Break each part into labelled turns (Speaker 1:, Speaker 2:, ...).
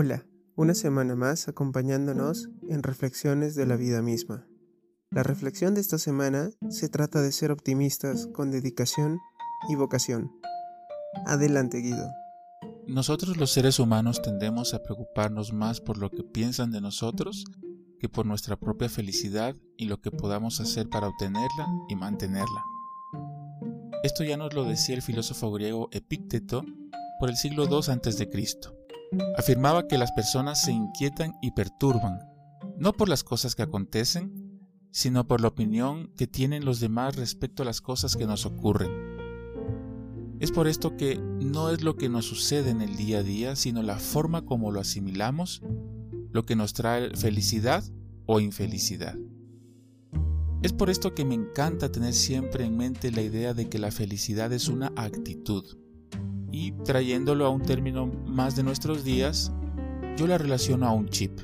Speaker 1: Hola, una semana más acompañándonos en Reflexiones de la Vida misma. La reflexión de esta semana se trata de ser optimistas con dedicación y vocación. Adelante, Guido.
Speaker 2: Nosotros los seres humanos tendemos a preocuparnos más por lo que piensan de nosotros que por nuestra propia felicidad y lo que podamos hacer para obtenerla y mantenerla. Esto ya nos lo decía el filósofo griego Epícteto por el siglo II a.C. Afirmaba que las personas se inquietan y perturban, no por las cosas que acontecen, sino por la opinión que tienen los demás respecto a las cosas que nos ocurren. Es por esto que no es lo que nos sucede en el día a día, sino la forma como lo asimilamos, lo que nos trae felicidad o infelicidad. Es por esto que me encanta tener siempre en mente la idea de que la felicidad es una actitud y trayéndolo a un término más de nuestros días, yo la relaciono a un chip.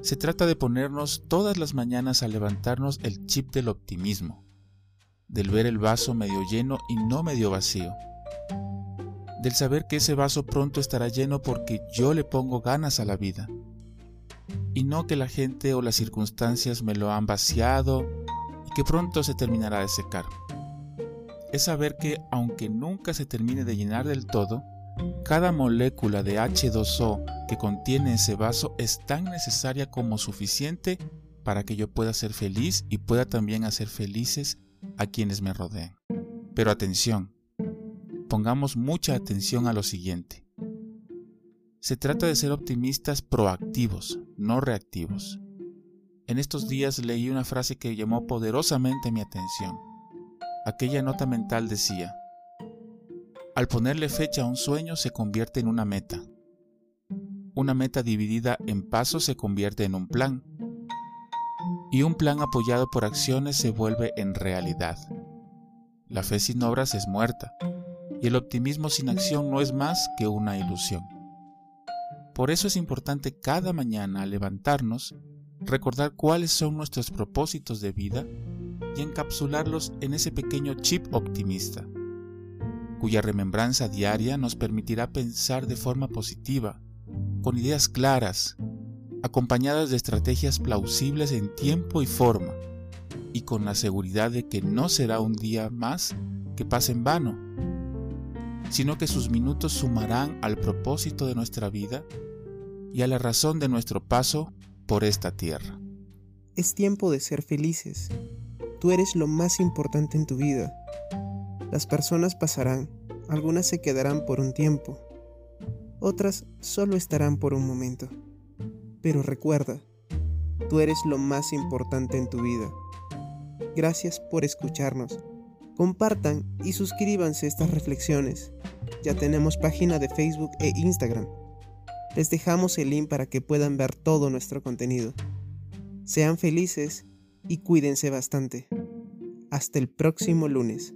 Speaker 2: Se trata de ponernos todas las mañanas a levantarnos el chip del optimismo, del ver el vaso medio lleno y no medio vacío, del saber que ese vaso pronto estará lleno porque yo le pongo ganas a la vida, y no que la gente o las circunstancias me lo han vaciado y que pronto se terminará de secar es saber que aunque nunca se termine de llenar del todo, cada molécula de H2O que contiene ese vaso es tan necesaria como suficiente para que yo pueda ser feliz y pueda también hacer felices a quienes me rodeen. Pero atención, pongamos mucha atención a lo siguiente. Se trata de ser optimistas proactivos, no reactivos. En estos días leí una frase que llamó poderosamente mi atención aquella nota mental decía, al ponerle fecha a un sueño se convierte en una meta. Una meta dividida en pasos se convierte en un plan. Y un plan apoyado por acciones se vuelve en realidad. La fe sin obras es muerta, y el optimismo sin acción no es más que una ilusión. Por eso es importante cada mañana al levantarnos recordar cuáles son nuestros propósitos de vida y encapsularlos en ese pequeño chip optimista, cuya remembranza diaria nos permitirá pensar de forma positiva, con ideas claras, acompañadas de estrategias plausibles en tiempo y forma, y con la seguridad de que no será un día más que pase en vano, sino que sus minutos sumarán al propósito de nuestra vida y a la razón de nuestro paso por esta tierra.
Speaker 1: Es tiempo de ser felices Tú eres lo más importante en tu vida. Las personas pasarán, algunas se quedarán por un tiempo, otras solo estarán por un momento. Pero recuerda, tú eres lo más importante en tu vida. Gracias por escucharnos. Compartan y suscríbanse estas reflexiones. Ya tenemos página de Facebook e Instagram. Les dejamos el link para que puedan ver todo nuestro contenido. Sean felices y cuídense bastante. Hasta el próximo lunes.